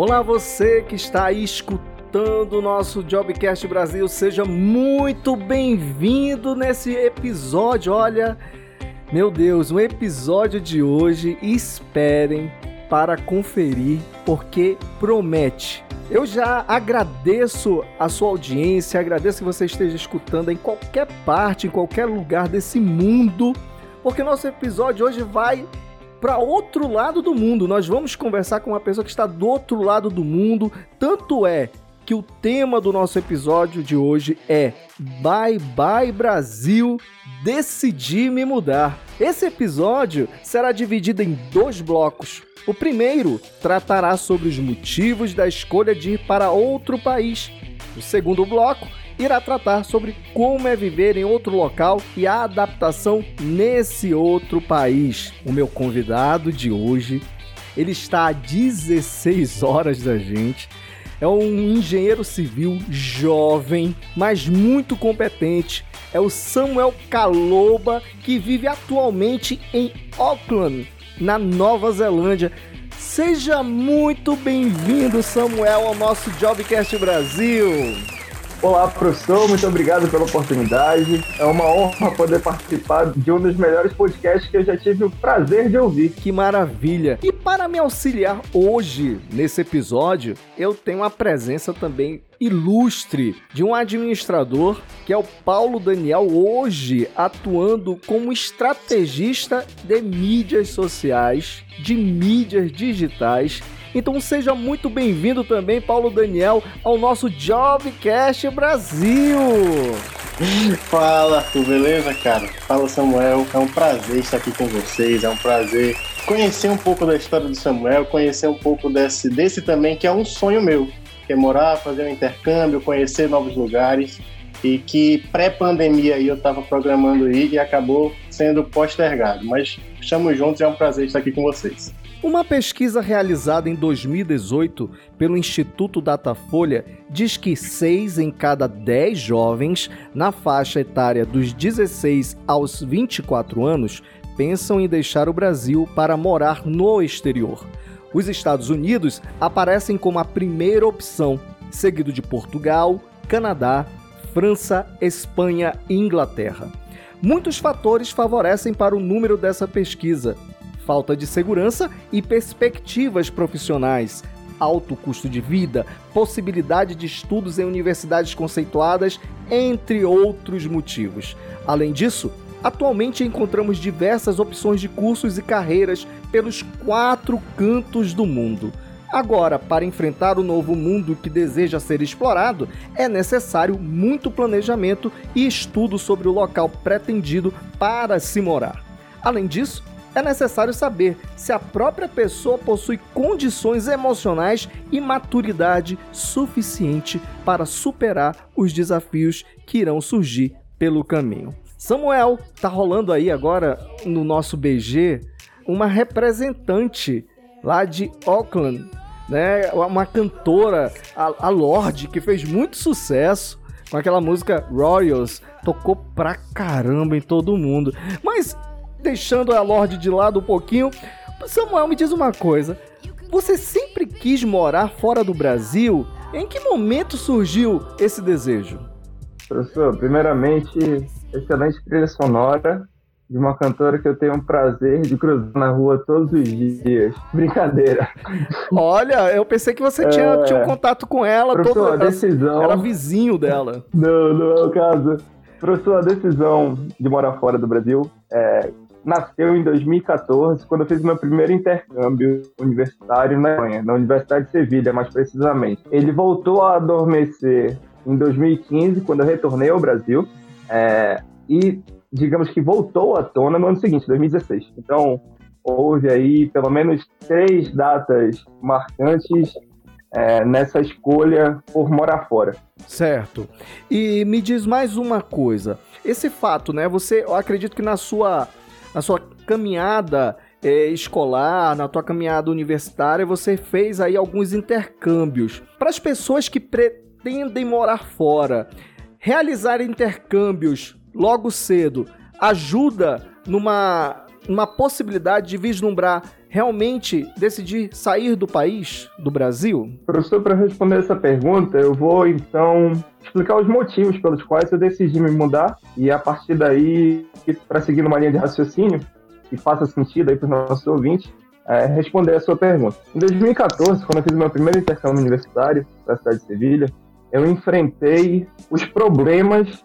Olá, você que está aí escutando o nosso Jobcast Brasil, seja muito bem-vindo nesse episódio. Olha, meu Deus, o episódio de hoje, esperem para conferir, porque promete. Eu já agradeço a sua audiência, agradeço que você esteja escutando em qualquer parte, em qualquer lugar desse mundo, porque nosso episódio hoje vai para outro lado do mundo. Nós vamos conversar com uma pessoa que está do outro lado do mundo. Tanto é que o tema do nosso episódio de hoje é Bye Bye Brasil, decidi me mudar. Esse episódio será dividido em dois blocos. O primeiro tratará sobre os motivos da escolha de ir para outro país. O segundo bloco irá tratar sobre como é viver em outro local e a adaptação nesse outro país. O meu convidado de hoje, ele está a 16 horas da gente. É um engenheiro civil jovem, mas muito competente. É o Samuel Caloba, que vive atualmente em Auckland, na Nova Zelândia. Seja muito bem-vindo, Samuel, ao nosso Jobcast Brasil. Olá, professor, muito obrigado pela oportunidade. É uma honra poder participar de um dos melhores podcasts que eu já tive o prazer de ouvir. Que maravilha! E para me auxiliar hoje nesse episódio, eu tenho a presença também ilustre de um administrador que é o Paulo Daniel, hoje atuando como estrategista de mídias sociais, de mídias digitais então seja muito bem-vindo também, Paulo Daniel, ao nosso Jobcast Brasil. Fala, Arthur, beleza, cara? Fala, Samuel. É um prazer estar aqui com vocês, é um prazer conhecer um pouco da história do Samuel, conhecer um pouco desse, desse também, que é um sonho meu, que é morar, fazer um intercâmbio, conhecer novos lugares e que pré-pandemia aí eu estava programando ir e acabou sendo postergado. Mas estamos juntos e é um prazer estar aqui com vocês. Uma pesquisa realizada em 2018 pelo Instituto Datafolha diz que 6 em cada 10 jovens na faixa etária dos 16 aos 24 anos pensam em deixar o Brasil para morar no exterior. Os Estados Unidos aparecem como a primeira opção, seguido de Portugal, Canadá, França, Espanha e Inglaterra. Muitos fatores favorecem para o número dessa pesquisa, falta de segurança e perspectivas profissionais, alto custo de vida, possibilidade de estudos em universidades conceituadas, entre outros motivos. Além disso, atualmente encontramos diversas opções de cursos e carreiras pelos quatro cantos do mundo. Agora, para enfrentar o novo mundo que deseja ser explorado, é necessário muito planejamento e estudo sobre o local pretendido para se morar. Além disso, é necessário saber se a própria pessoa possui condições emocionais e maturidade suficiente para superar os desafios que irão surgir pelo caminho. Samuel, tá rolando aí agora no nosso BG uma representante lá de Auckland, né? Uma cantora, a, Lorde, que fez muito sucesso com aquela música Royals, tocou pra caramba em todo mundo. Mas deixando a Lorde de lado um pouquinho, Samuel, me diz uma coisa. Você sempre quis morar fora do Brasil? Em que momento surgiu esse desejo? Professor, primeiramente, excelente trilha sonora de uma cantora que eu tenho um prazer de cruzar na rua todos os dias. Brincadeira. Olha, eu pensei que você tinha, é... tinha um contato com ela. Professor, todo, a decisão... Era vizinho dela. Não, não é o caso. Professor, a decisão de morar fora do Brasil é, nasceu em 2014, quando eu fiz meu primeiro intercâmbio universitário na Espanha, na Universidade de Sevilha, mais precisamente. Ele voltou a adormecer em 2015, quando eu retornei ao Brasil, é, e digamos que voltou à tona no ano seguinte, 2016. Então, houve aí pelo menos três datas marcantes é, nessa escolha por morar fora. Certo. E me diz mais uma coisa. Esse fato, né? Você, eu acredito que na sua na sua caminhada é, escolar, na tua caminhada universitária, você fez aí alguns intercâmbios. Para as pessoas que pretendem morar fora, realizar intercâmbios logo cedo ajuda numa uma possibilidade de vislumbrar realmente decidir sair do país, do Brasil? Professor, para responder essa pergunta, eu vou então explicar os motivos pelos quais eu decidi me mudar e a partir daí, para seguir numa linha de raciocínio que faça sentido aí para os nossos ouvintes, é, responder a sua pergunta. Em 2014, quando eu fiz meu primeiro intercâmbio universitário para a cidade de Sevilha, eu enfrentei os problemas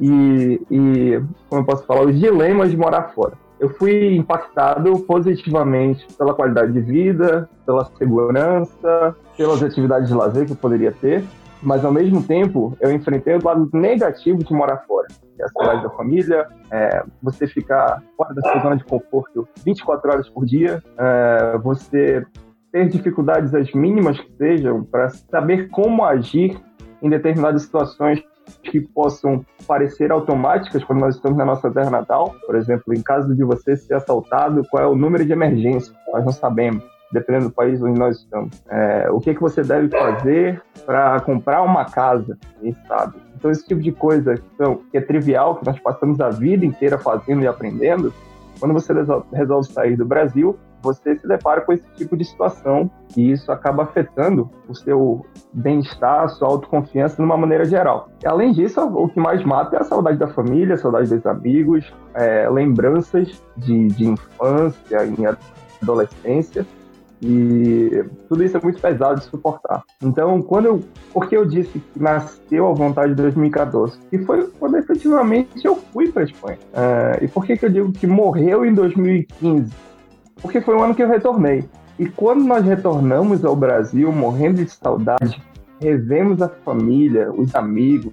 e, e, como eu posso falar, os dilemas de morar fora. Eu fui impactado positivamente pela qualidade de vida, pela segurança, pelas atividades de lazer que eu poderia ter, mas ao mesmo tempo eu enfrentei o lado negativo de morar fora, que é a saudade da família, é, você ficar fora da sua zona de conforto 24 horas por dia, é, você ter dificuldades as mínimas que sejam para saber como agir em determinadas situações que possam parecer automáticas quando nós estamos na nossa terra natal. Por exemplo, em caso de você ser assaltado, qual é o número de emergência? Nós não sabemos, dependendo do país onde nós estamos. É, o que, que você deve fazer para comprar uma casa? Quem sabe? Então, esse tipo de coisa então, que é trivial, que nós passamos a vida inteira fazendo e aprendendo, quando você resolve sair do Brasil, você se depara com esse tipo de situação e isso acaba afetando o seu bem-estar, a sua autoconfiança de uma maneira geral. E, além disso, o que mais mata é a saudade da família, a saudade dos amigos, é, lembranças de, de infância e adolescência e tudo isso é muito pesado de suportar. Então, quando eu. Por que eu disse que nasceu a vontade de 2014? E foi quando efetivamente eu fui para a Espanha. Uh, e por que, que eu digo que morreu em 2015? Porque foi o ano que eu retornei. E quando nós retornamos ao Brasil, morrendo de saudade, revemos a família, os amigos,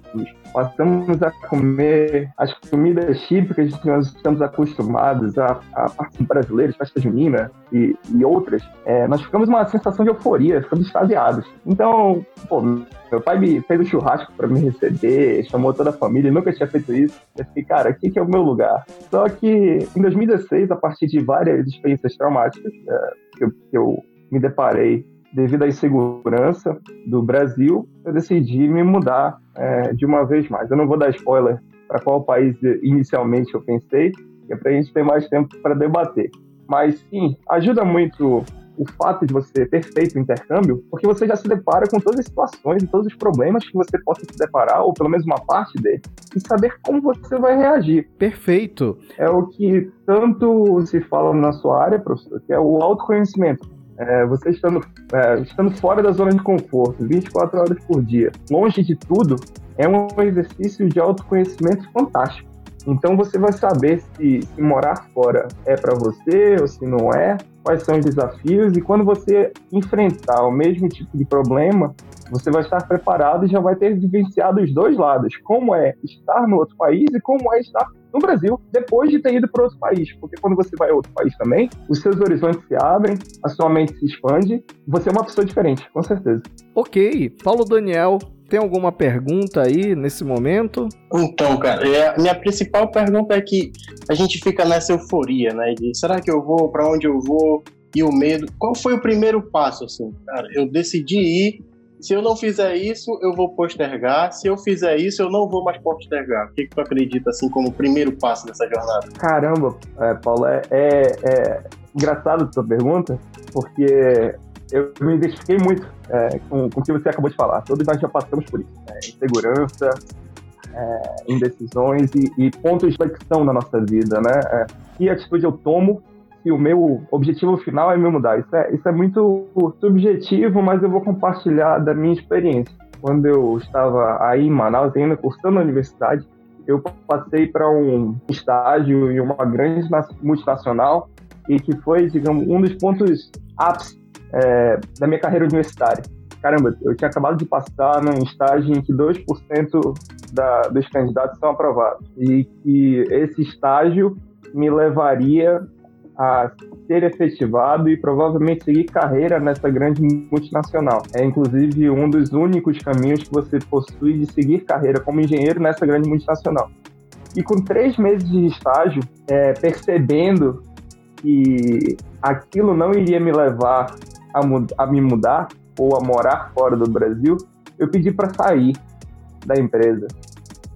passamos a comer as comidas típicas que nós estamos acostumados, a, a parte brasileira, festa junina e, e outras, é, nós ficamos uma sensação de euforia, ficamos extasiados. Então, pô, meu pai me fez um churrasco para me receber, chamou toda a família, nunca tinha feito isso. Eu fiquei, cara, aqui que é o meu lugar. Só que em 2016, a partir de várias experiências traumáticas é, que, eu, que eu me deparei devido à insegurança do Brasil, eu decidi me mudar é, de uma vez mais. Eu não vou dar spoiler para qual país inicialmente eu pensei, é para a gente ter mais tempo para debater. Mas sim, ajuda muito o fato de você ter feito o intercâmbio, porque você já se depara com todas as situações e todos os problemas que você possa se deparar, ou pelo menos uma parte dele, e saber como você vai reagir. Perfeito. É o que tanto se fala na sua área, professor, que é o autoconhecimento. É, você estando, é, estando fora da zona de conforto, 24 horas por dia, longe de tudo, é um exercício de autoconhecimento fantástico. Então você vai saber se, se morar fora é para você ou se não é, quais são os desafios e quando você enfrentar o mesmo tipo de problema, você vai estar preparado e já vai ter vivenciado os dois lados, como é estar no outro país e como é estar no Brasil depois de ter ido para outro país. Porque quando você vai a outro país também, os seus horizontes se abrem, a sua mente se expande, você é uma pessoa diferente, com certeza. Ok. Paulo Daniel, tem alguma pergunta aí nesse momento? Então, cara, é, a minha principal pergunta é que a gente fica nessa euforia, né? De será que eu vou, para onde eu vou? E o medo. Qual foi o primeiro passo, assim? Cara, eu decidi ir se eu não fizer isso, eu vou postergar. Se eu fizer isso, eu não vou mais postergar. O que, que tu acredita, assim, como primeiro passo dessa jornada? Caramba, é, Paulo, é, é, é engraçado a sua pergunta, porque eu me identifiquei muito é, com, com o que você acabou de falar. Todos nós já passamos por isso. Né? Insegurança, é, indecisões e, e, pontos de flexão na nossa vida, né? É, que atitude eu tomo que o meu objetivo final é me mudar. Isso é, isso é muito subjetivo, mas eu vou compartilhar da minha experiência. Quando eu estava aí em Manaus, ainda cursando na universidade, eu passei para um estágio em uma grande multinacional e que foi, digamos, um dos pontos ápice é, da minha carreira universitária. Caramba, eu tinha acabado de passar num estágio em que 2% da, dos candidatos são aprovados e que esse estágio me levaria a ser efetivado e provavelmente seguir carreira nessa grande multinacional. É inclusive um dos únicos caminhos que você possui de seguir carreira como engenheiro nessa grande multinacional. E com três meses de estágio, é, percebendo que aquilo não iria me levar a, a me mudar ou a morar fora do Brasil, eu pedi para sair da empresa.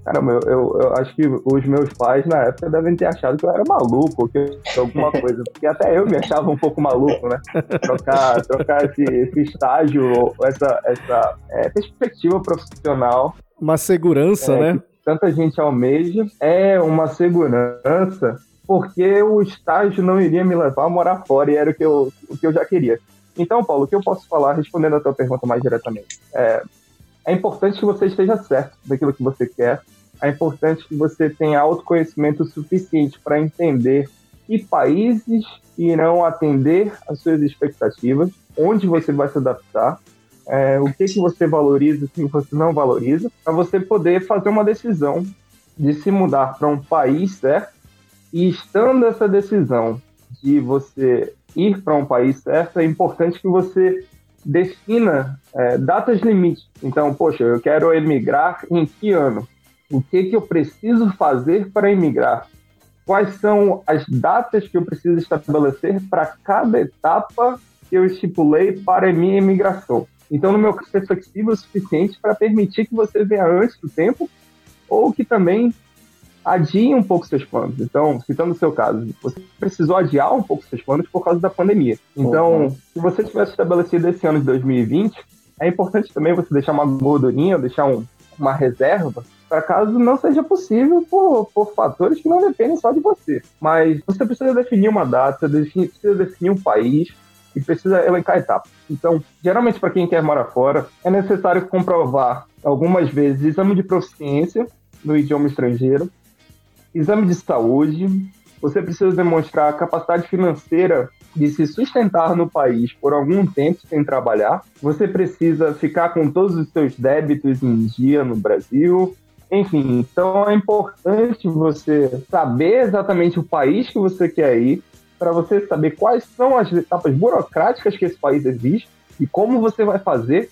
Caramba, eu, eu, eu, acho que os meus pais na época devem ter achado que eu era maluco, ou que alguma coisa, porque até eu me achava um pouco maluco, né? Trocar, trocar esse, esse estágio, essa, essa é, perspectiva profissional. Uma segurança, é, né? Tanta gente almeja. É uma segurança, porque o estágio não iria me levar a morar fora, e era o que eu, o que eu já queria. Então, Paulo, o que eu posso falar, respondendo a tua pergunta mais diretamente? É, é importante que você esteja certo daquilo que você quer. É importante que você tenha autoconhecimento suficiente para entender que países irão atender às suas expectativas, onde você vai se adaptar, é, o que, que você valoriza o que você não valoriza, para você poder fazer uma decisão de se mudar para um país certo. E estando essa decisão de você ir para um país certo, é importante que você defina é, datas limites. Então, poxa, eu quero emigrar em que ano? O que, que eu preciso fazer para emigrar? Quais são as datas que eu preciso estabelecer para cada etapa que eu estipulei para a minha imigração? Então, no meu caso, é flexível o suficiente para permitir que você venha antes do tempo ou que também adie um pouco seus planos. Então, citando o seu caso, você precisou adiar um pouco seus planos por causa da pandemia. Então, uhum. se você tivesse estabelecido esse ano de 2020, é importante também você deixar uma gordurinha, deixar um, uma reserva para caso não seja possível por, por fatores que não dependem só de você. Mas você precisa definir uma data, precisa definir um país e precisa elencar etapas. Então, geralmente para quem quer morar fora, é necessário comprovar algumas vezes exame de proficiência no idioma estrangeiro, exame de saúde, você precisa demonstrar a capacidade financeira de se sustentar no país por algum tempo sem trabalhar. Você precisa ficar com todos os seus débitos em dia no Brasil. Enfim, então é importante você saber exatamente o país que você quer ir, para você saber quais são as etapas burocráticas que esse país exige e como você vai fazer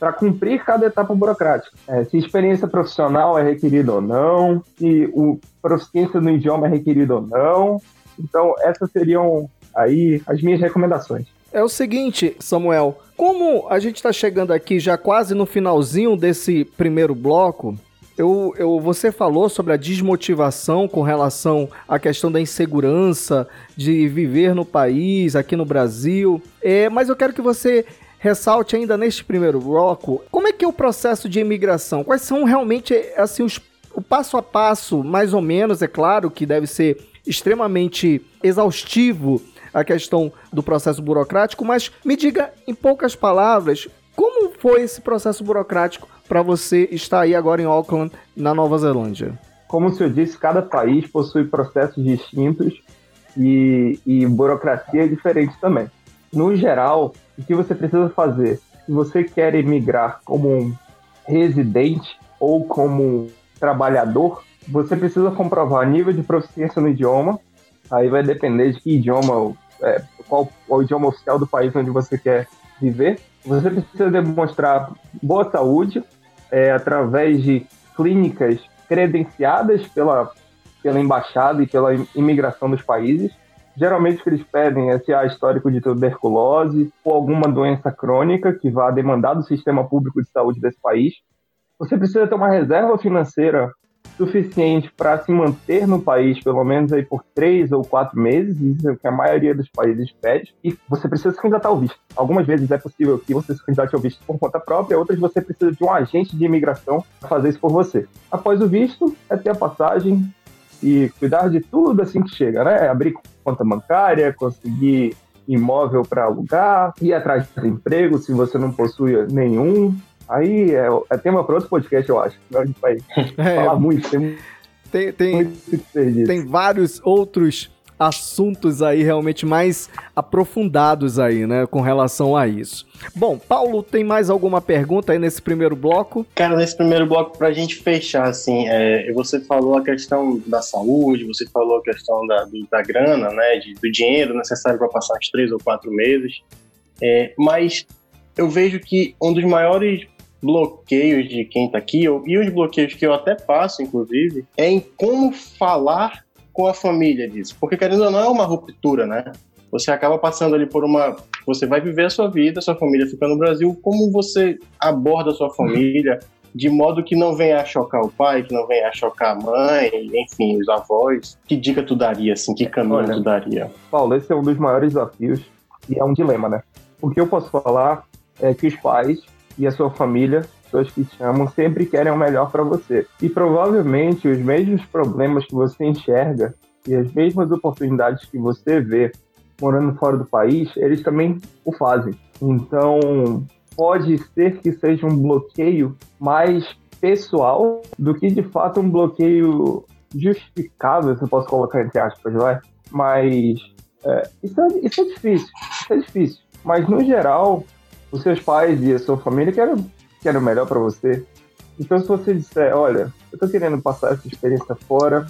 para cumprir cada etapa burocrática. É, se experiência profissional é requerida ou não, se o proficiência no idioma é requerida ou não. Então, essas seriam aí as minhas recomendações. É o seguinte, Samuel, como a gente está chegando aqui já quase no finalzinho desse primeiro bloco, eu, eu, você falou sobre a desmotivação com relação à questão da insegurança de viver no país, aqui no Brasil. É, mas eu quero que você ressalte ainda neste primeiro bloco, como é que é o processo de imigração? Quais são realmente assim os, o passo a passo, mais ou menos, é claro que deve ser extremamente exaustivo a questão do processo burocrático, mas me diga em poucas palavras, como foi esse processo burocrático para você estar aí agora em Auckland, na Nova Zelândia? Como o senhor disse, cada país possui processos distintos e, e burocracia diferente também. No geral, o que você precisa fazer? Se você quer emigrar como um residente ou como trabalhador, você precisa comprovar nível de proficiência no idioma. Aí vai depender de que idioma, é, qual, qual o idioma oficial do país onde você quer viver. Você precisa demonstrar boa saúde é, através de clínicas credenciadas pela, pela embaixada e pela imigração dos países. Geralmente o que eles pedem é se há histórico de tuberculose ou alguma doença crônica que vá demandar do sistema público de saúde desse país. Você precisa ter uma reserva financeira suficiente para se manter no país pelo menos aí por três ou quatro meses, isso é o que a maioria dos países pede, e você precisa se candidatar ao visto. Algumas vezes é possível que você se candidate ao visto por conta própria, outras você precisa de um agente de imigração para fazer isso por você. Após o visto, é ter a passagem, e cuidar de tudo assim que chega, né? Abrir conta bancária, conseguir imóvel para alugar, ir atrás de emprego se você não possui nenhum. Aí é, é tema para outro podcast, eu acho. A gente vai é, falar muito. Tem, tem, tem, muito tem vários outros assuntos aí realmente mais aprofundados aí, né, com relação a isso. Bom, Paulo, tem mais alguma pergunta aí nesse primeiro bloco? Cara, nesse primeiro bloco, pra gente fechar, assim, é, você falou a questão da saúde, você falou a questão da, da grana, né, de, do dinheiro necessário para passar uns três ou quatro meses, é, mas eu vejo que um dos maiores bloqueios de quem está aqui, e os bloqueios que eu até passo, inclusive, é em como falar com a família disso. Porque, querendo ou não, é uma ruptura, né? Você acaba passando ali por uma. Você vai viver a sua vida, sua família fica no Brasil. Como você aborda a sua família? de modo que não venha a chocar o pai, que não venha a chocar a mãe, enfim, os avós? Que dica tu daria, assim? Que caminho Olha, tu daria? Paulo, esse é um dos maiores desafios e é um dilema, né? O que eu posso falar é que os pais e a sua família, pessoas que te amam, sempre querem o melhor para você. E provavelmente os mesmos problemas que você enxerga e as mesmas oportunidades que você vê morando fora do país, eles também o fazem. Então, pode ser que seja um bloqueio mais pessoal do que de fato um bloqueio justificável, se eu posso colocar entre aspas, vai. Mas é, isso, é, isso é difícil, isso é difícil. Mas no geral, os seus pais e a sua família querem, querem o melhor para você. Então, se você disser, olha, eu tô querendo passar essa experiência fora,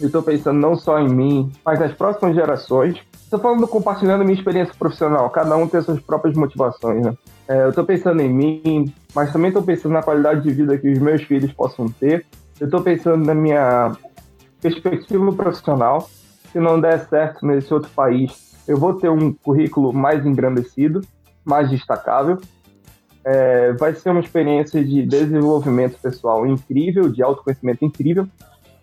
eu estou pensando não só em mim, mas nas próximas gerações. Estou falando compartilhando minha experiência profissional. Cada um tem suas próprias motivações, né? É, eu estou pensando em mim, mas também estou pensando na qualidade de vida que os meus filhos possam ter. Eu estou pensando na minha perspectiva profissional. Se não der certo nesse outro país, eu vou ter um currículo mais engrandecido, mais destacável. É, vai ser uma experiência de desenvolvimento pessoal incrível, de autoconhecimento incrível.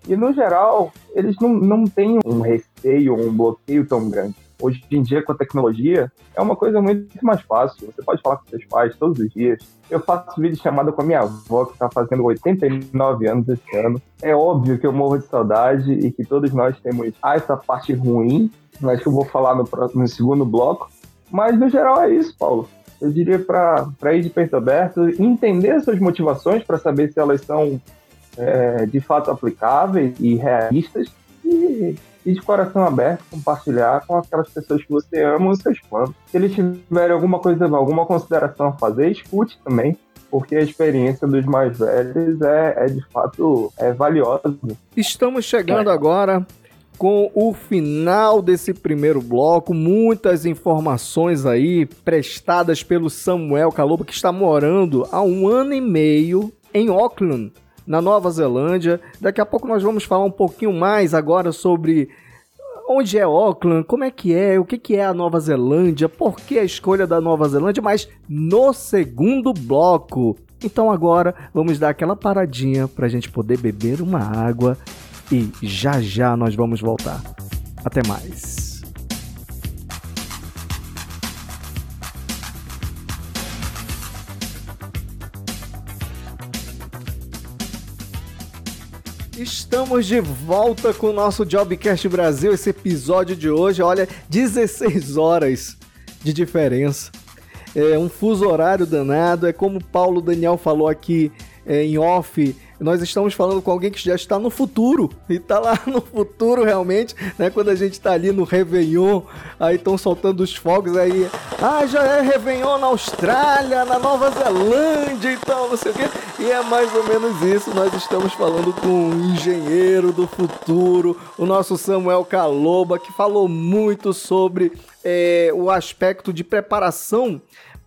E, no geral, eles não, não têm um receio, um bloqueio tão grande. Hoje em dia, com a tecnologia, é uma coisa muito mais fácil. Você pode falar com seus pais todos os dias. Eu faço vídeo chamada com a minha avó, que está fazendo 89 anos esse ano. É óbvio que eu morro de saudade e que todos nós temos essa parte ruim, mas que eu vou falar no, próximo, no segundo bloco. Mas, no geral, é isso, Paulo. Eu diria para ir de peito aberto, entender suas motivações para saber se elas são é, de fato aplicáveis e realistas e, e, de coração aberto compartilhar com aquelas pessoas que você ama os seus planos. Se eles tiverem alguma coisa, alguma consideração a fazer, escute também, porque a experiência dos mais velhos é, é de fato é valiosa. Estamos chegando agora com o final desse primeiro bloco, muitas informações aí prestadas pelo Samuel Caloba, que está morando há um ano e meio em Auckland, na Nova Zelândia. Daqui a pouco nós vamos falar um pouquinho mais agora sobre onde é Auckland, como é que é, o que, que é a Nova Zelândia, por que a escolha da Nova Zelândia, mas no segundo bloco. Então agora vamos dar aquela paradinha para a gente poder beber uma água e já já nós vamos voltar. Até mais. Estamos de volta com o nosso Jobcast Brasil. Esse episódio de hoje, olha, 16 horas de diferença. É um fuso horário danado. É como o Paulo Daniel falou aqui é, em off nós estamos falando com alguém que já está no futuro, e está lá no futuro realmente, né? Quando a gente está ali no Réveillon, aí estão soltando os fogos, aí, ah, já é Réveillon na Austrália, na Nova Zelândia e tal, não sei o quê. E é mais ou menos isso, nós estamos falando com um engenheiro do futuro, o nosso Samuel Caloba, que falou muito sobre é, o aspecto de preparação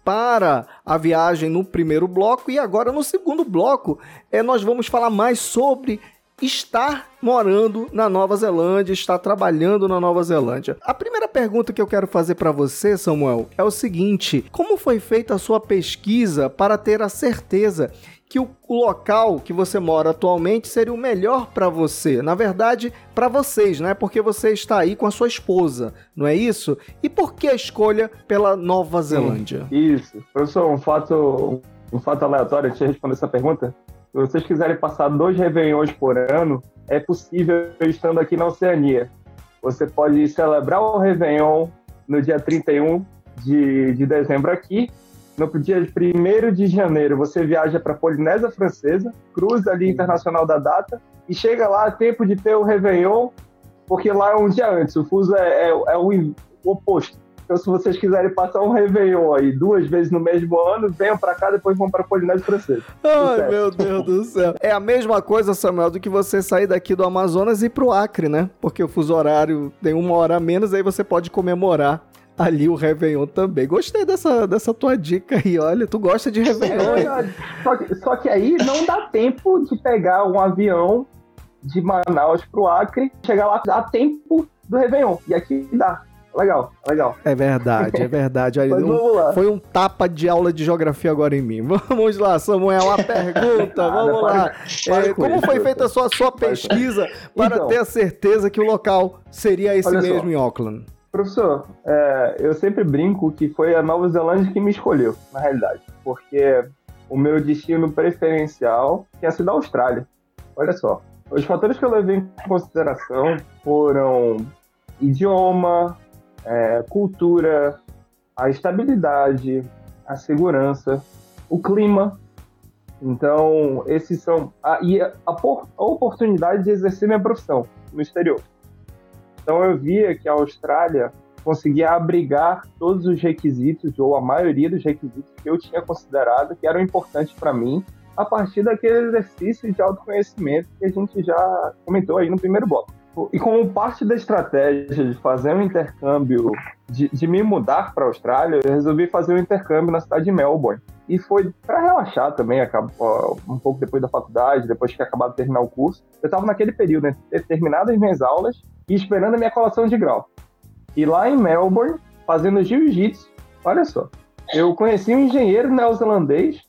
para a viagem no primeiro bloco e agora no segundo bloco é, nós vamos falar mais sobre estar morando na Nova Zelândia, estar trabalhando na Nova Zelândia. A primeira pergunta que eu quero fazer para você, Samuel, é o seguinte: como foi feita a sua pesquisa para ter a certeza que o local que você mora atualmente seria o melhor para você. Na verdade, para vocês, né? Porque você está aí com a sua esposa, não é isso? E por que a escolha pela Nova Zelândia? isso. Professor, um fato, um fato aleatório, de responder essa pergunta. Se vocês quiserem passar dois Réveillons por ano, é possível estando aqui na Oceania. Você pode celebrar o Réveillon no dia 31 de, de dezembro aqui no dia 1 de janeiro, você viaja para a Polinésia Francesa, cruza ali internacional da data e chega lá a tempo de ter o Réveillon, porque lá é um dia antes. O fuso é, é, é o oposto. Então, se vocês quiserem passar um Réveillon aí duas vezes no mesmo ano, venham para cá, depois vão para a Polinésia Francesa. Ai, meu Deus do céu. É a mesma coisa, Samuel, do que você sair daqui do Amazonas e ir pro Acre, né? Porque o fuso horário tem uma hora a menos, aí você pode comemorar ali o Réveillon também. Gostei dessa, dessa tua dica aí, olha, tu gosta de Réveillon. É, só, que, só que aí não dá tempo de pegar um avião de Manaus pro Acre, chegar lá a tempo do Réveillon. E aqui dá. Legal, legal. É verdade, é verdade. Aí, um, foi um tapa de aula de geografia agora em mim. Vamos lá, Samuel, a pergunta, vamos lá. É, como foi feita a sua, sua pesquisa para então, ter a certeza que o local seria esse mesmo só. em Auckland? Professor, é, eu sempre brinco que foi a Nova Zelândia que me escolheu, na realidade, porque o meu destino preferencial tinha sido a Austrália. Olha só, os fatores que eu levei em consideração foram idioma, é, cultura, a estabilidade, a segurança, o clima. Então, esses são. A, e a, a, a oportunidade de exercer minha profissão no exterior. Então, eu via que a Austrália conseguia abrigar todos os requisitos, ou a maioria dos requisitos que eu tinha considerado que eram importantes para mim, a partir daquele exercício de autoconhecimento que a gente já comentou aí no primeiro bloco. E como parte da estratégia de fazer um intercâmbio, de, de me mudar para a Austrália, eu resolvi fazer um intercâmbio na cidade de Melbourne. E foi para relaxar também, um pouco depois da faculdade, depois que acabado de terminar o curso. Eu estava naquele período, ter terminado as minhas aulas e esperando a minha colação de grau. E lá em Melbourne, fazendo jiu-jitsu, olha só, eu conheci um engenheiro neozelandês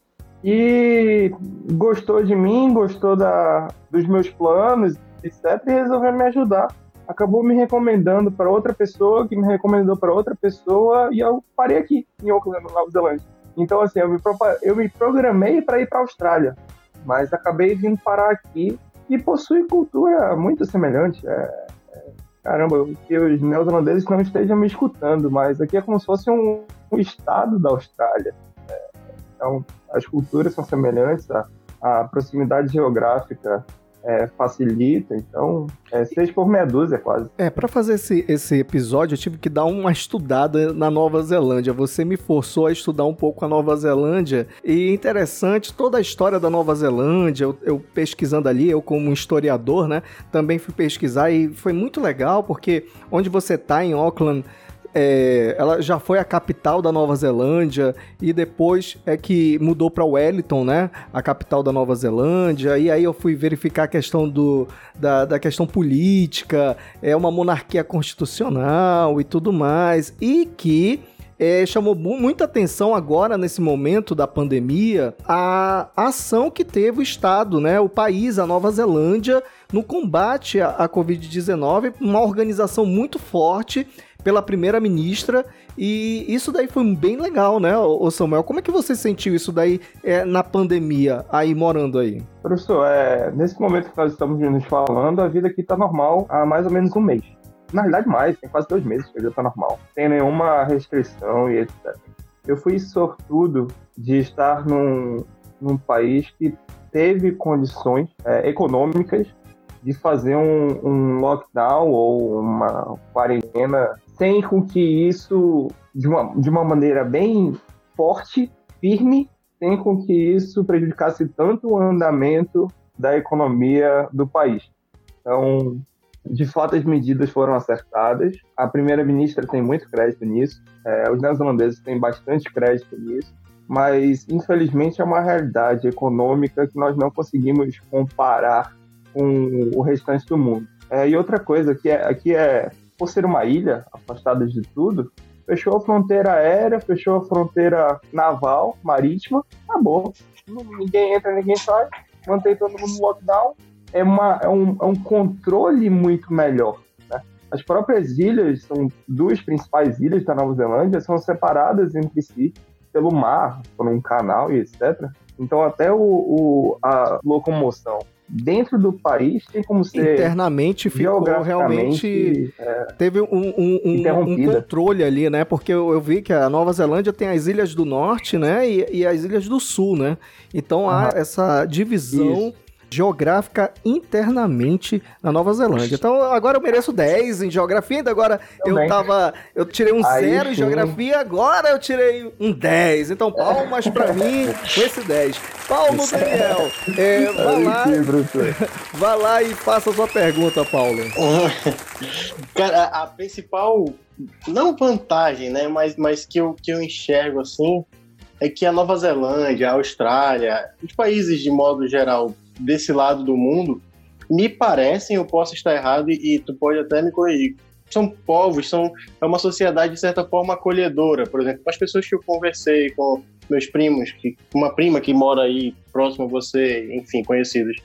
e gostou de mim, gostou da, dos meus planos etc., e resolveu me ajudar. Acabou me recomendando para outra pessoa, que me recomendou para outra pessoa, e eu parei aqui, em Auckland, Nova Zelândia. Então, assim, eu me, eu me programei para ir para a Austrália, mas acabei vindo parar aqui e possui cultura muito semelhante. É, é, caramba, que os neozelandeses não estejam me escutando, mas aqui é como se fosse um, um estado da Austrália. É, então, as culturas são semelhantes, a, a proximidade geográfica é, facilita, então é seis por meia dúzia quase. É, para fazer esse, esse episódio eu tive que dar uma estudada na Nova Zelândia. Você me forçou a estudar um pouco a Nova Zelândia e interessante toda a história da Nova Zelândia, eu, eu pesquisando ali, eu como historiador, né, também fui pesquisar e foi muito legal porque onde você tá em Auckland é, ela já foi a capital da Nova Zelândia e depois é que mudou para Wellington, né? A capital da Nova Zelândia. E aí eu fui verificar a questão do, da, da questão política, é uma monarquia constitucional e tudo mais. E que é, chamou muita atenção agora, nesse momento da pandemia, a ação que teve o Estado, né, o país, a Nova Zelândia, no combate à, à Covid-19, uma organização muito forte pela primeira-ministra e isso daí foi bem legal, né, o Samuel? Como é que você sentiu isso daí é, na pandemia, aí morando aí? Professor, é, nesse momento que nós estamos nos falando, a vida aqui está normal há mais ou menos um mês. Na realidade, mais, tem quase dois meses que a vida está normal. Sem nenhuma restrição e etc. Eu fui sortudo de estar num, num país que teve condições é, econômicas de fazer um, um, lockdown ou uma quarentena sem com que isso, de uma, de uma maneira bem forte, firme, sem com que isso prejudicasse tanto o andamento da economia do país. Então, de fato, as medidas foram acertadas. A primeira-ministra tem muito crédito nisso, é, os neozelandeses têm bastante crédito nisso, mas, infelizmente, é uma realidade econômica que nós não conseguimos comparar com o restante do mundo. É, e outra coisa que é, aqui é por ser uma ilha afastada de tudo, fechou a fronteira aérea, fechou a fronteira naval, marítima, acabou. Ninguém entra, ninguém sai, mantém todo mundo no lockdown. É, uma, é, um, é um controle muito melhor. Né? As próprias ilhas, são duas principais ilhas da Nova Zelândia, são separadas entre si pelo mar, por um canal e etc. Então até o, o a locomoção dentro do país tem como ser. Internamente ficou realmente. É, teve um, um, um, um, controle ali, né? Porque eu, eu, vi que a Nova Zelândia tem as ilhas do norte, né? E, e as ilhas do sul, né? Então há essa divisão. Isso geográfica internamente na Nova Zelândia. Então agora eu mereço 10 em geografia, ainda agora Também. eu tava. Eu tirei um 0 em geografia, agora eu tirei um 10. Então, palmas pra mim com esse 10. Paulo Daniel, é, vá, lá, vá lá e faça a sua pergunta, Paulo. Cara, a principal, não vantagem, né? Mas, mas que, eu, que eu enxergo assim é que a Nova Zelândia, a Austrália, os países de modo geral desse lado do mundo, me parecem, eu posso estar errado e, e tu pode até me corrigir, são povos, são é uma sociedade de certa forma acolhedora. Por exemplo, as pessoas que eu conversei com meus primos, que uma prima que mora aí próximo a você, enfim, conhecidos,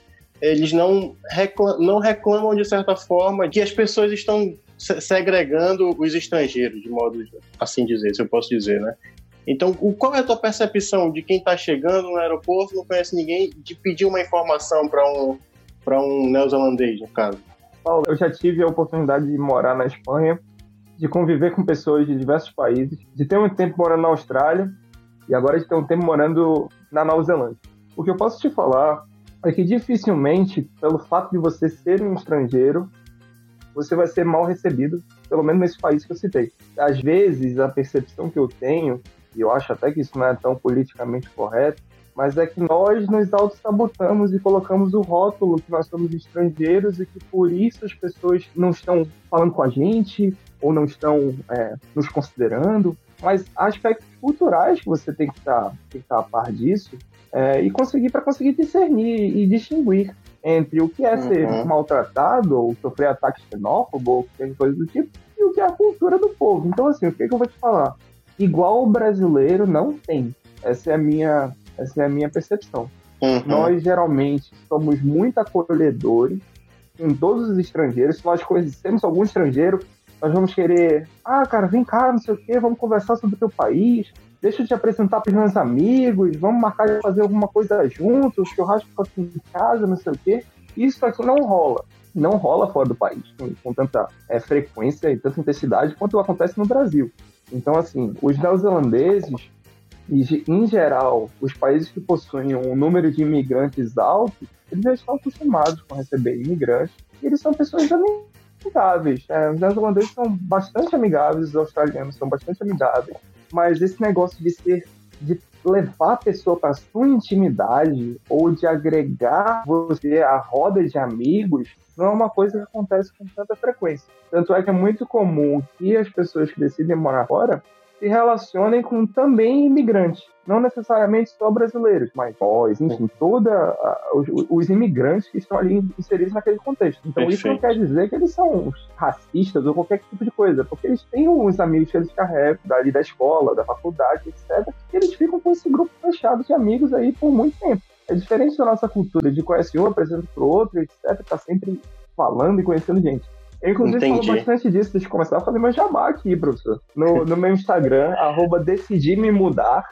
eles não reclamam, não reclamam de certa forma que as pessoas estão segregando os estrangeiros, de modo assim dizer, se eu posso dizer, né? Então, qual é a tua percepção de quem está chegando no aeroporto, não conhece ninguém, de pedir uma informação para um, um neozelandês, no caso? Paulo, eu já tive a oportunidade de morar na Espanha, de conviver com pessoas de diversos países, de ter um tempo morando na Austrália e agora de ter um tempo morando na Nova Zelândia. O que eu posso te falar é que dificilmente, pelo fato de você ser um estrangeiro, você vai ser mal recebido, pelo menos nesse país que eu citei. Às vezes, a percepção que eu tenho, e eu acho até que isso não é tão politicamente correto, mas é que nós nos auto-sabotamos e colocamos o rótulo que nós somos estrangeiros e que por isso as pessoas não estão falando com a gente ou não estão é, nos considerando. Mas há aspectos culturais que você tem que estar, tem que estar a par disso é, e conseguir para conseguir discernir e distinguir entre o que é ser uhum. maltratado ou sofrer ataque xenófobo ou qualquer coisa do tipo e o que é a cultura do povo. Então, assim, o que, é que eu vou te falar? Igual o brasileiro não tem. Essa é a minha essa é a minha percepção. Uhum. Nós geralmente somos muito acolhedores em todos os estrangeiros. Se nós conhecemos algum estrangeiro, nós vamos querer, ah, cara, vem cá, não sei o quê, vamos conversar sobre o teu país, deixa eu te apresentar para os meus amigos, vamos marcar de fazer alguma coisa juntos, churrasco aqui em casa, não sei o quê. Isso aqui não rola. Não rola fora do país, com, com tanta é, frequência e tanta intensidade quanto acontece no Brasil. Então, assim, os neozelandeses, e, em geral, os países que possuem um número de imigrantes alto, eles já estão acostumados com receber imigrantes e eles são pessoas amigáveis. É, os neozelandeses são bastante amigáveis, os australianos são bastante amigáveis, mas esse negócio de ser de levar a pessoa para sua intimidade ou de agregar você à roda de amigos não é uma coisa que acontece com tanta frequência. Tanto é que é muito comum que as pessoas que decidem morar fora se relacionem com também imigrantes. Não necessariamente só brasileiros, mas nós, enfim, toda os, os, imigrantes que estão ali inseridos naquele contexto. Então Perfeito. isso não quer dizer que eles são racistas ou qualquer tipo de coisa, porque eles têm uns amigos que eles carregam dali da escola, da faculdade, etc. E eles ficam com esse grupo fechado de amigos aí por muito tempo. É diferente da nossa cultura de conhecer um, apresenta pro outro, etc. Tá sempre falando e conhecendo gente. Eu, inclusive, Entendi. falo bastante disso, deixa eu começar a fazer meu jabá aqui, professor. No, no meu Instagram, arroba Decidi Me Mudar.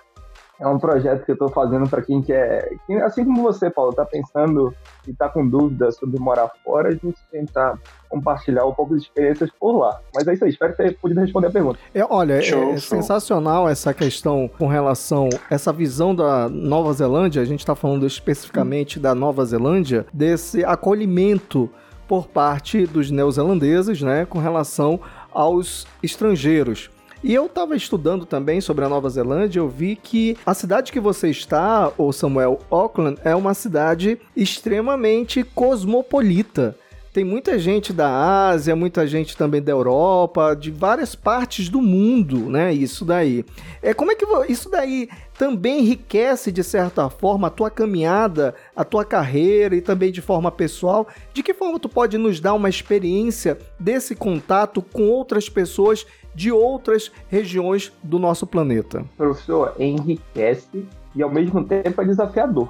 É um projeto que eu estou fazendo para quem quer, quem, assim como você, Paulo, está pensando e está com dúvidas sobre morar fora, a gente tentar compartilhar um pouco de experiências por lá. Mas é isso aí, espero ter podido responder a pergunta. É, olha, show, é, show. sensacional essa questão com relação essa visão da Nova Zelândia, a gente está falando especificamente hum. da Nova Zelândia, desse acolhimento por parte dos neozelandeses, né, com relação aos estrangeiros. E eu estava estudando também sobre a Nova Zelândia, eu vi que a cidade que você está, o Samuel Auckland, é uma cidade extremamente cosmopolita. Tem muita gente da Ásia, muita gente também da Europa, de várias partes do mundo, né? Isso daí. É como é que isso daí também enriquece de certa forma a tua caminhada, a tua carreira e também de forma pessoal. De que forma tu pode nos dar uma experiência desse contato com outras pessoas de outras regiões do nosso planeta? Professor, enriquece e ao mesmo tempo é desafiador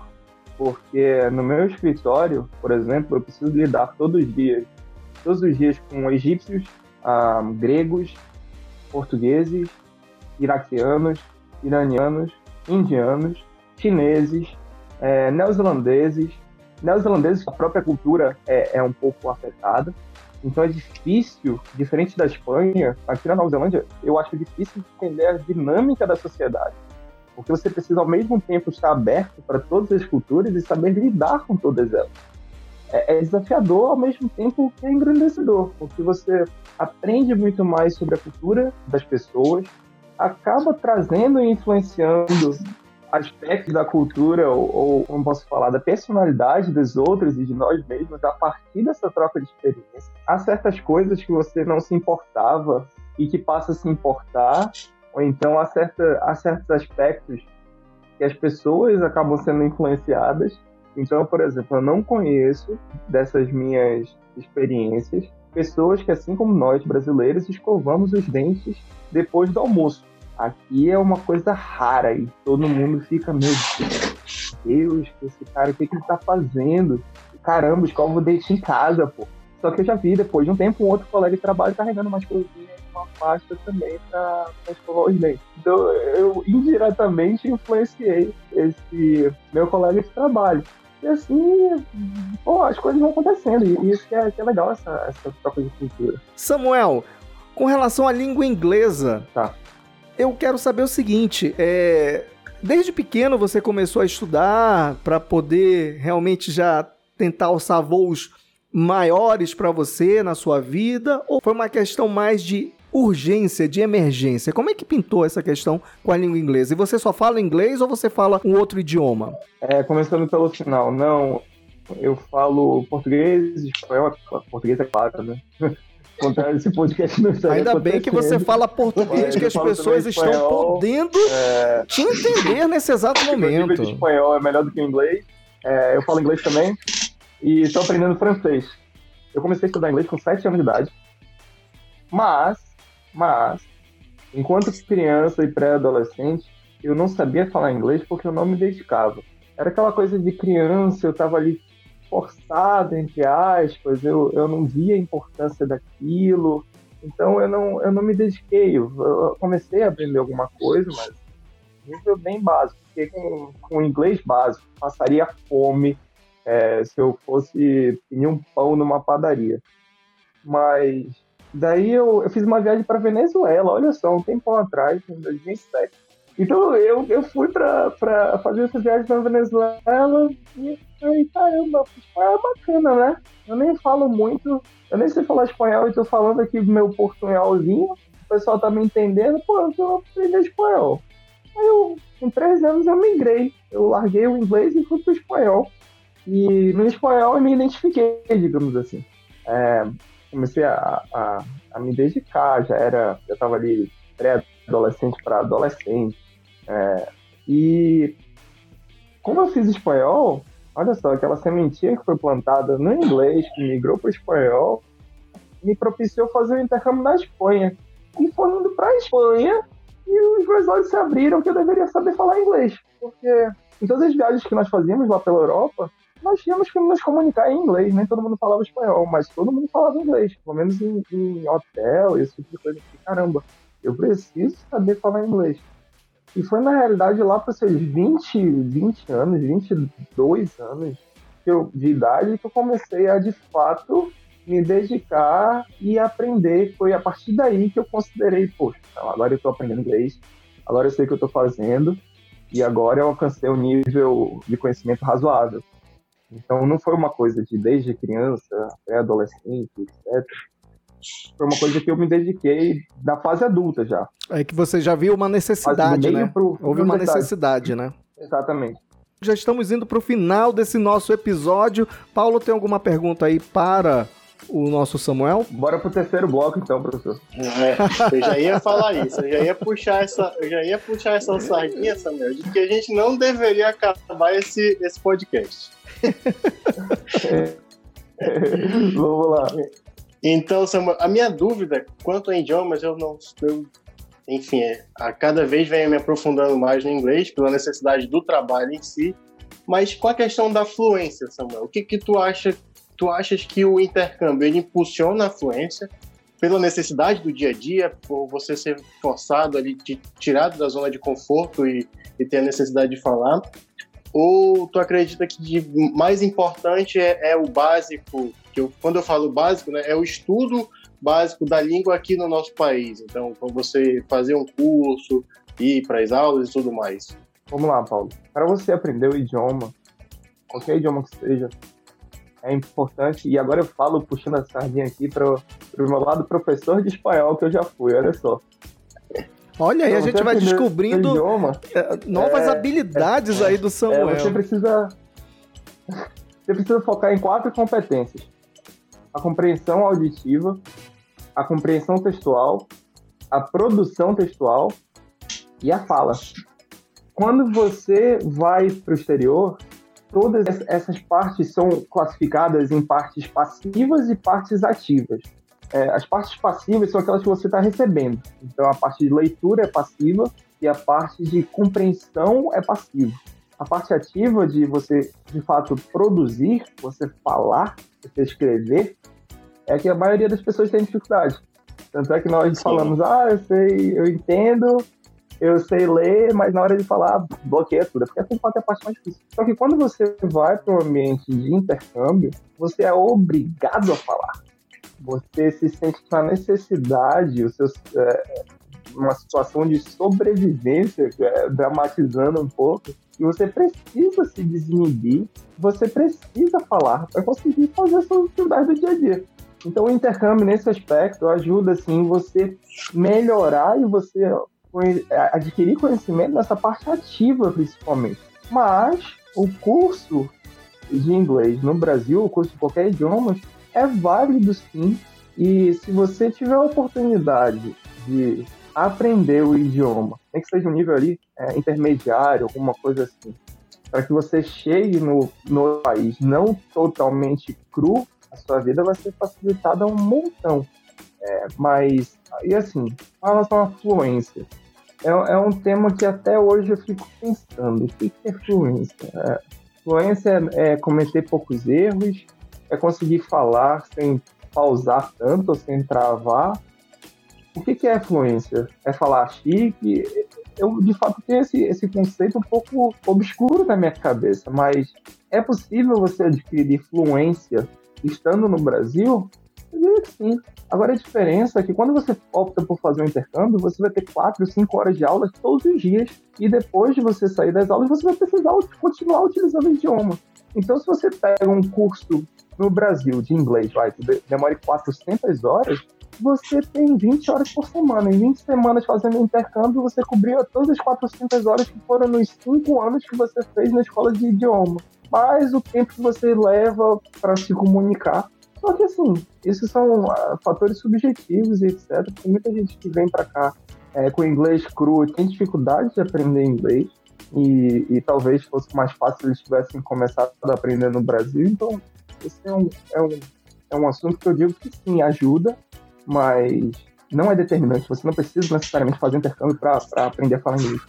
porque no meu escritório, por exemplo, eu preciso lidar todos os dias, todos os dias com egípcios, ah, gregos, portugueses, iraquianos, iranianos, indianos, chineses, é, neozelandeses. Neozelandeses, a própria cultura é, é um pouco afetada, então é difícil, diferente da Espanha, aqui na Nova Zelândia, eu acho difícil entender a dinâmica da sociedade porque você precisa ao mesmo tempo estar aberto para todas as culturas e saber lidar com todas elas. É, é desafiador ao mesmo tempo que é engrandecedor, porque você aprende muito mais sobre a cultura das pessoas, acaba trazendo e influenciando aspectos da cultura ou, ou como posso falar, da personalidade dos outros e de nós mesmos a partir dessa troca de experiência. Há certas coisas que você não se importava e que passa a se importar ou então há, certa, há certos aspectos que as pessoas acabam sendo influenciadas. Então, por exemplo, eu não conheço dessas minhas experiências pessoas que, assim como nós, brasileiros, escovamos os dentes depois do almoço. Aqui é uma coisa rara e todo mundo fica, meu Deus, esse cara, o que, que ele tá fazendo? Caramba, escova o dente em casa, pô. Só que eu já vi, depois de um tempo, um outro colega de trabalho carregando umas coisinhas uma pasta também para escovar os dentes. Então, eu indiretamente influenciei esse meu colega de trabalho. E assim, pô, as coisas vão acontecendo. E isso que é, que é legal, essa, essa troca de cultura. Samuel, com relação à língua inglesa, tá. eu quero saber o seguinte: é, desde pequeno você começou a estudar para poder realmente já tentar alçar voos maiores para você na sua vida? Ou foi uma questão mais de urgência, de emergência? Como é que pintou essa questão com a língua inglesa? E você só fala inglês ou você fala um outro idioma? É, começando pelo final, não. Eu falo português, espanhol, português é claro, né? contrário esse podcast não está Ainda bem que você fala português, que as pessoas estão podendo é... te entender nesse exato momento. O espanhol é melhor do que o inglês. É, eu falo inglês também e estou aprendendo francês. Eu comecei a estudar inglês com 7 anos de idade, mas, mas, enquanto criança e pré-adolescente, eu não sabia falar inglês porque eu não me dedicava. Era aquela coisa de criança, eu estava ali forçado, entre aspas, eu, eu não via a importância daquilo, então eu não, eu não me dediquei. Eu, comecei a aprender alguma coisa, mas nível bem básico, porque com, com inglês básico passaria fome, é, se eu fosse pedir um pão numa padaria. Mas daí eu, eu fiz uma viagem para Venezuela, olha só, um tempo atrás, em 2007. Então eu, eu fui para fazer essa viagem para Venezuela e falei, caramba, espanhol é bacana, né? Eu nem falo muito, eu nem sei falar espanhol e tô falando aqui meu portunholzinho, o pessoal tá me entendendo, pô, eu vou aprender espanhol. Aí eu, com três anos, eu migrei. Eu larguei o inglês e fui pro espanhol. E no espanhol eu me identifiquei, digamos assim. É, comecei a, a, a, me dedicar, já era, já estava ali pré-adolescente para adolescente. É, e como eu fiz espanhol, olha só, aquela sementinha que foi plantada no inglês, que migrou para o espanhol, me propiciou fazer o intercâmbio na Espanha. E foi indo para a Espanha e os meus olhos se abriram que eu deveria saber falar inglês. Porque em todas as viagens que nós fazíamos lá pela Europa, nós tínhamos que nos comunicar em inglês, nem todo mundo falava espanhol, mas todo mundo falava inglês, pelo menos em, em hotel, esse tipo de coisa. Caramba, eu preciso saber falar inglês. E foi na realidade lá para seus 20, 20 anos, 22 anos que eu, de idade que eu comecei a de fato me dedicar e aprender. Foi a partir daí que eu considerei, poxa, agora eu estou aprendendo inglês, agora eu sei o que eu estou fazendo e agora eu alcancei um nível de conhecimento razoável. Então não foi uma coisa de desde criança até adolescente, etc. Foi uma coisa que eu me dediquei na fase adulta já. É que você já viu uma necessidade, né? Pro, Houve uma necessidade, né? Exatamente. Já estamos indo para o final desse nosso episódio. Paulo, tem alguma pergunta aí para o nosso Samuel? Bora pro terceiro bloco então, professor. É, eu já ia falar isso, eu já ia puxar essa, eu já ia puxar essa sardinha, Samuel, de que a gente não deveria acabar esse, esse podcast. Vamos lá. Então, Samuel, a minha dúvida quanto a idiomas, eu não. Eu, enfim, é, a cada vez venho me aprofundando mais no inglês, pela necessidade do trabalho em si. Mas com a questão da fluência, Samuel, o que, que tu acha? Tu achas que o intercâmbio ele impulsiona a fluência pela necessidade do dia a dia, por você ser forçado ali, tirado da zona de conforto e, e ter a necessidade de falar? Ou tu acredita que mais importante é, é o básico, que eu, quando eu falo básico, né, é o estudo básico da língua aqui no nosso país. Então, você fazer um curso, ir para as aulas e tudo mais. Vamos lá, Paulo. Para você aprender o idioma, qualquer idioma que seja, é importante. E agora eu falo puxando a sardinha aqui para o meu lado professor de espanhol que eu já fui, olha só. Olha aí, a gente vai descobrindo é, novas é, habilidades é, aí do Samuel. É, você precisa. Você precisa focar em quatro competências: a compreensão auditiva, a compreensão textual, a produção textual e a fala. Quando você vai para o exterior, todas essas partes são classificadas em partes passivas e partes ativas. É, as partes passivas são aquelas que você está recebendo. Então, a parte de leitura é passiva e a parte de compreensão é passiva. A parte ativa de você, de fato, produzir, você falar, você escrever, é que a maioria das pessoas tem dificuldade. Tanto é que nós Sim. falamos, ah, eu sei, eu entendo, eu sei ler, mas na hora de falar, bloqueia tudo. Porque essa parte é a parte mais difícil. Só que quando você vai para um ambiente de intercâmbio, você é obrigado a falar. Você se sente na necessidade, o seu, é, uma situação de sobrevivência, é, dramatizando um pouco, e você precisa se desinibir, você precisa falar para conseguir fazer suas atividades do dia a dia. Então o intercâmbio nesse aspecto ajuda assim você melhorar e você adquirir conhecimento nessa parte ativa principalmente. Mas o curso de inglês no Brasil, o curso de qualquer idioma, é válido sim. E se você tiver a oportunidade de aprender o idioma, nem que seja um nível ali é, intermediário, alguma coisa assim, para que você chegue no, no país não totalmente cru, a sua vida vai ser facilitada um montão. É, mas, e assim, com relação à fluência, é, é, um tema que até hoje eu fico pensando: o que é fluência? É, fluência é, é cometer poucos erros, é conseguir falar sem pausar tanto, sem travar. O que, que é fluência? É falar chique? Eu, de fato, tenho esse, esse conceito um pouco obscuro na minha cabeça, mas é possível você adquirir fluência estando no Brasil? Eu diria que sim. Agora a diferença é que quando você opta por fazer um intercâmbio, você vai ter 4, 5 horas de aulas todos os dias. E depois de você sair das aulas, você vai precisar continuar utilizando o idioma. Então, se você pega um curso no Brasil de inglês, vai, que demore 400 horas, você tem 20 horas por semana. Em 20 semanas fazendo intercâmbio, você cobriu todas as 400 horas que foram nos 5 anos que você fez na escola de idioma. Mais o tempo que você leva para se comunicar. Só que assim, esses são uh, fatores subjetivos e etc. Tem muita gente que vem para cá é, com inglês cru tem dificuldade de aprender inglês. E, e, talvez fosse mais fácil se eles tivessem começado a aprender no Brasil. Então, esse é um, é um, é um assunto que eu digo que sim, ajuda, mas não é determinante. Você não precisa necessariamente fazer intercâmbio para aprender a falar inglês.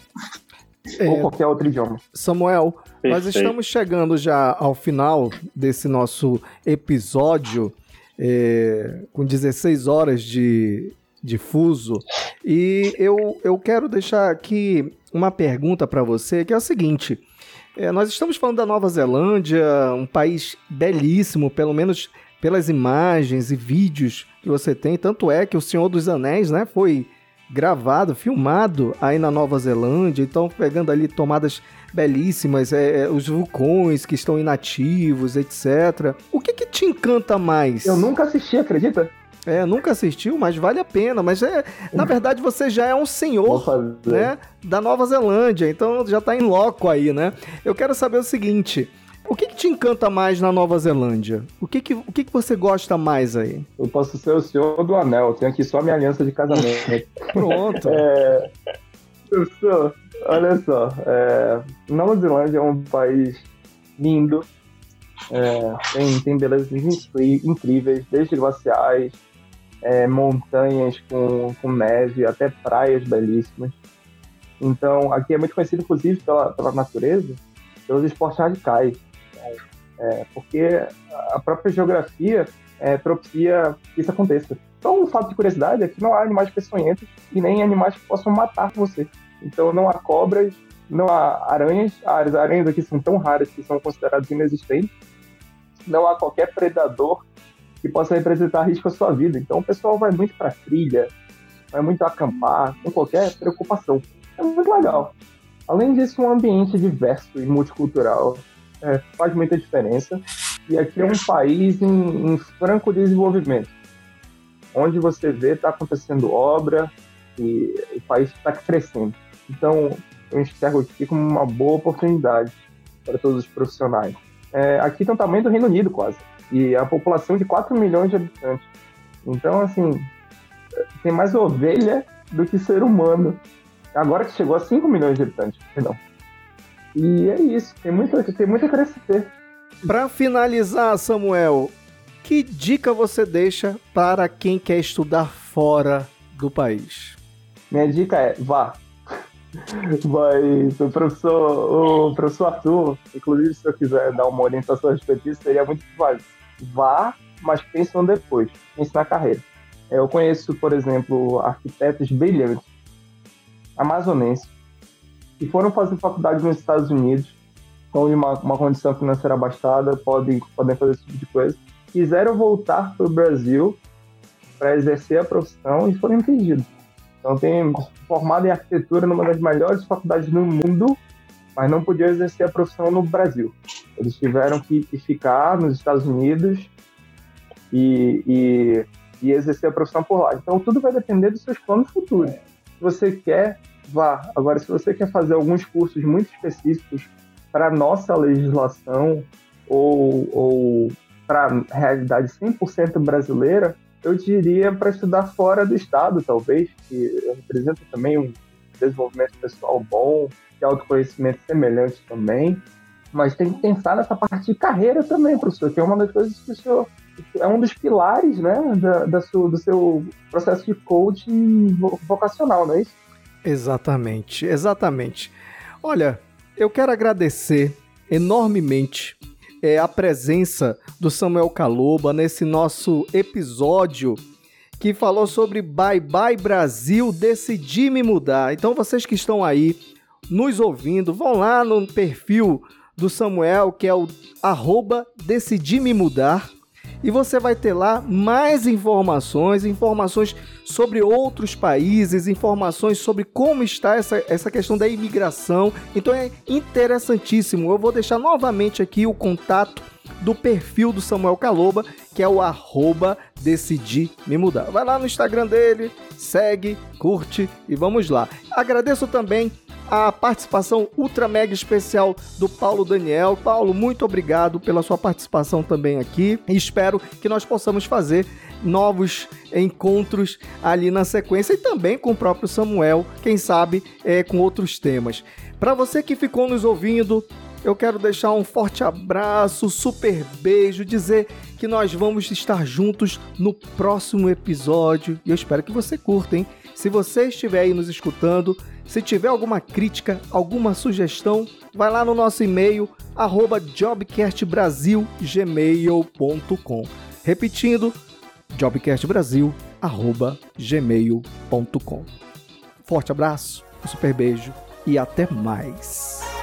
É, ou qualquer outro idioma. Samuel, Perfeito. nós estamos chegando já ao final desse nosso episódio, é, com 16 horas de, de fuso, e eu, eu quero deixar aqui uma pergunta para você, que é o seguinte. É, nós estamos falando da Nova Zelândia, um país belíssimo, pelo menos pelas imagens e vídeos que você tem. Tanto é que o Senhor dos Anéis, né, foi gravado, filmado aí na Nova Zelândia, então pegando ali tomadas belíssimas, é, é, os vulcões que estão inativos, etc. O que que te encanta mais? Eu nunca assisti, acredita? É, nunca assistiu, mas vale a pena. Mas é, na verdade você já é um senhor, né, da Nova Zelândia, então já tá em loco aí, né? Eu quero saber o seguinte, o que, que, te encanta mais na Nova Zelândia? O que, que, o que, que você gosta mais aí? Eu posso ser o senhor do anel, eu tenho aqui só minha aliança de casamento. Pronto. É, eu sou, olha só, é, Nova Zelândia é um país lindo, é, tem, tem belezas incríveis, desde glaciais, é, montanhas com, com neve, até praias belíssimas. Então, aqui é muito conhecido, inclusive, pela, pela natureza, pelos esportes radicais é, porque a própria geografia é, propicia que isso aconteça. Então, um fato de curiosidade é que não há animais peçonhentos e nem animais que possam matar você. Então, não há cobras, não há aranhas. As aranhas aqui são tão raras que são consideradas inexistentes. Não há qualquer predador que possa representar risco à sua vida. Então, o pessoal vai muito para trilha, vai muito acampar, sem qualquer preocupação. É muito legal. Além disso, um ambiente diverso e multicultural é, faz muita diferença. E aqui é um país em, em franco desenvolvimento, onde você vê está acontecendo obra e o país está crescendo. Então, eu enxergo aqui como uma boa oportunidade para todos os profissionais. É, aqui tem o tamanho do Reino Unido, quase, e a população de 4 milhões de habitantes. Então, assim, tem mais ovelha do que ser humano. Agora que chegou a 5 milhões de habitantes, perdão. E é isso, tem muito, tem muito a crescer. Para finalizar, Samuel, que dica você deixa para quem quer estudar fora do país? Minha dica é vá. Mas o professor, o professor Arthur, inclusive se eu quiser dar uma orientação a respeito disso, seria muito válido. Vá, mas pense no depois, pense na carreira. Eu conheço, por exemplo, arquitetos brilhantes, amazonenses, que foram fazer faculdade nos Estados Unidos, com uma, uma condição financeira abastada, podem, podem fazer esse tipo de coisa, quiseram voltar para o Brasil para exercer a profissão e foram impedidos. Então, tem formado em arquitetura numa das melhores faculdades do mundo, mas não podiam exercer a profissão no Brasil. Eles tiveram que, que ficar nos Estados Unidos e, e, e, exercer a profissão por lá. Então, tudo vai depender dos seus planos futuros. Se você quer, vá. Agora, se você quer fazer alguns cursos muito específicos para a nossa legislação ou, ou para a realidade 100% brasileira, eu diria para estudar fora do estado, talvez, que representa também um desenvolvimento pessoal bom, de autoconhecimento semelhante também. Mas tem que pensar nessa parte de carreira também, professor, que é uma das coisas que o senhor é um dos pilares né, da, da sua, do seu processo de coaching vocacional, não é isso? Exatamente, exatamente. Olha, eu quero agradecer enormemente é, a presença do Samuel Caloba nesse nosso episódio que falou sobre Bye Bye Brasil, decidi me mudar. Então vocês que estão aí nos ouvindo, vão lá no perfil do Samuel, que é o arroba decidi me mudar, e você vai ter lá mais informações, informações sobre outros países, informações sobre como está essa, essa questão da imigração. Então é interessantíssimo. Eu vou deixar novamente aqui o contato do perfil do Samuel Caloba, que é o arroba decidi me mudar. Vai lá no Instagram dele, segue, curte e vamos lá. Agradeço também a participação ultra mega especial do Paulo Daniel. Paulo, muito obrigado pela sua participação também aqui. Espero que nós possamos fazer novos encontros ali na sequência e também com o próprio Samuel, quem sabe é, com outros temas. Para você que ficou nos ouvindo, eu quero deixar um forte abraço, super beijo, dizer que nós vamos estar juntos no próximo episódio e eu espero que você curta, hein? Se você estiver aí nos escutando, se tiver alguma crítica, alguma sugestão, vai lá no nosso e-mail jobcastbrasil@gmail.com. Repetindo, jobcastbrasil@gmail.com. Forte abraço, um super beijo e até mais.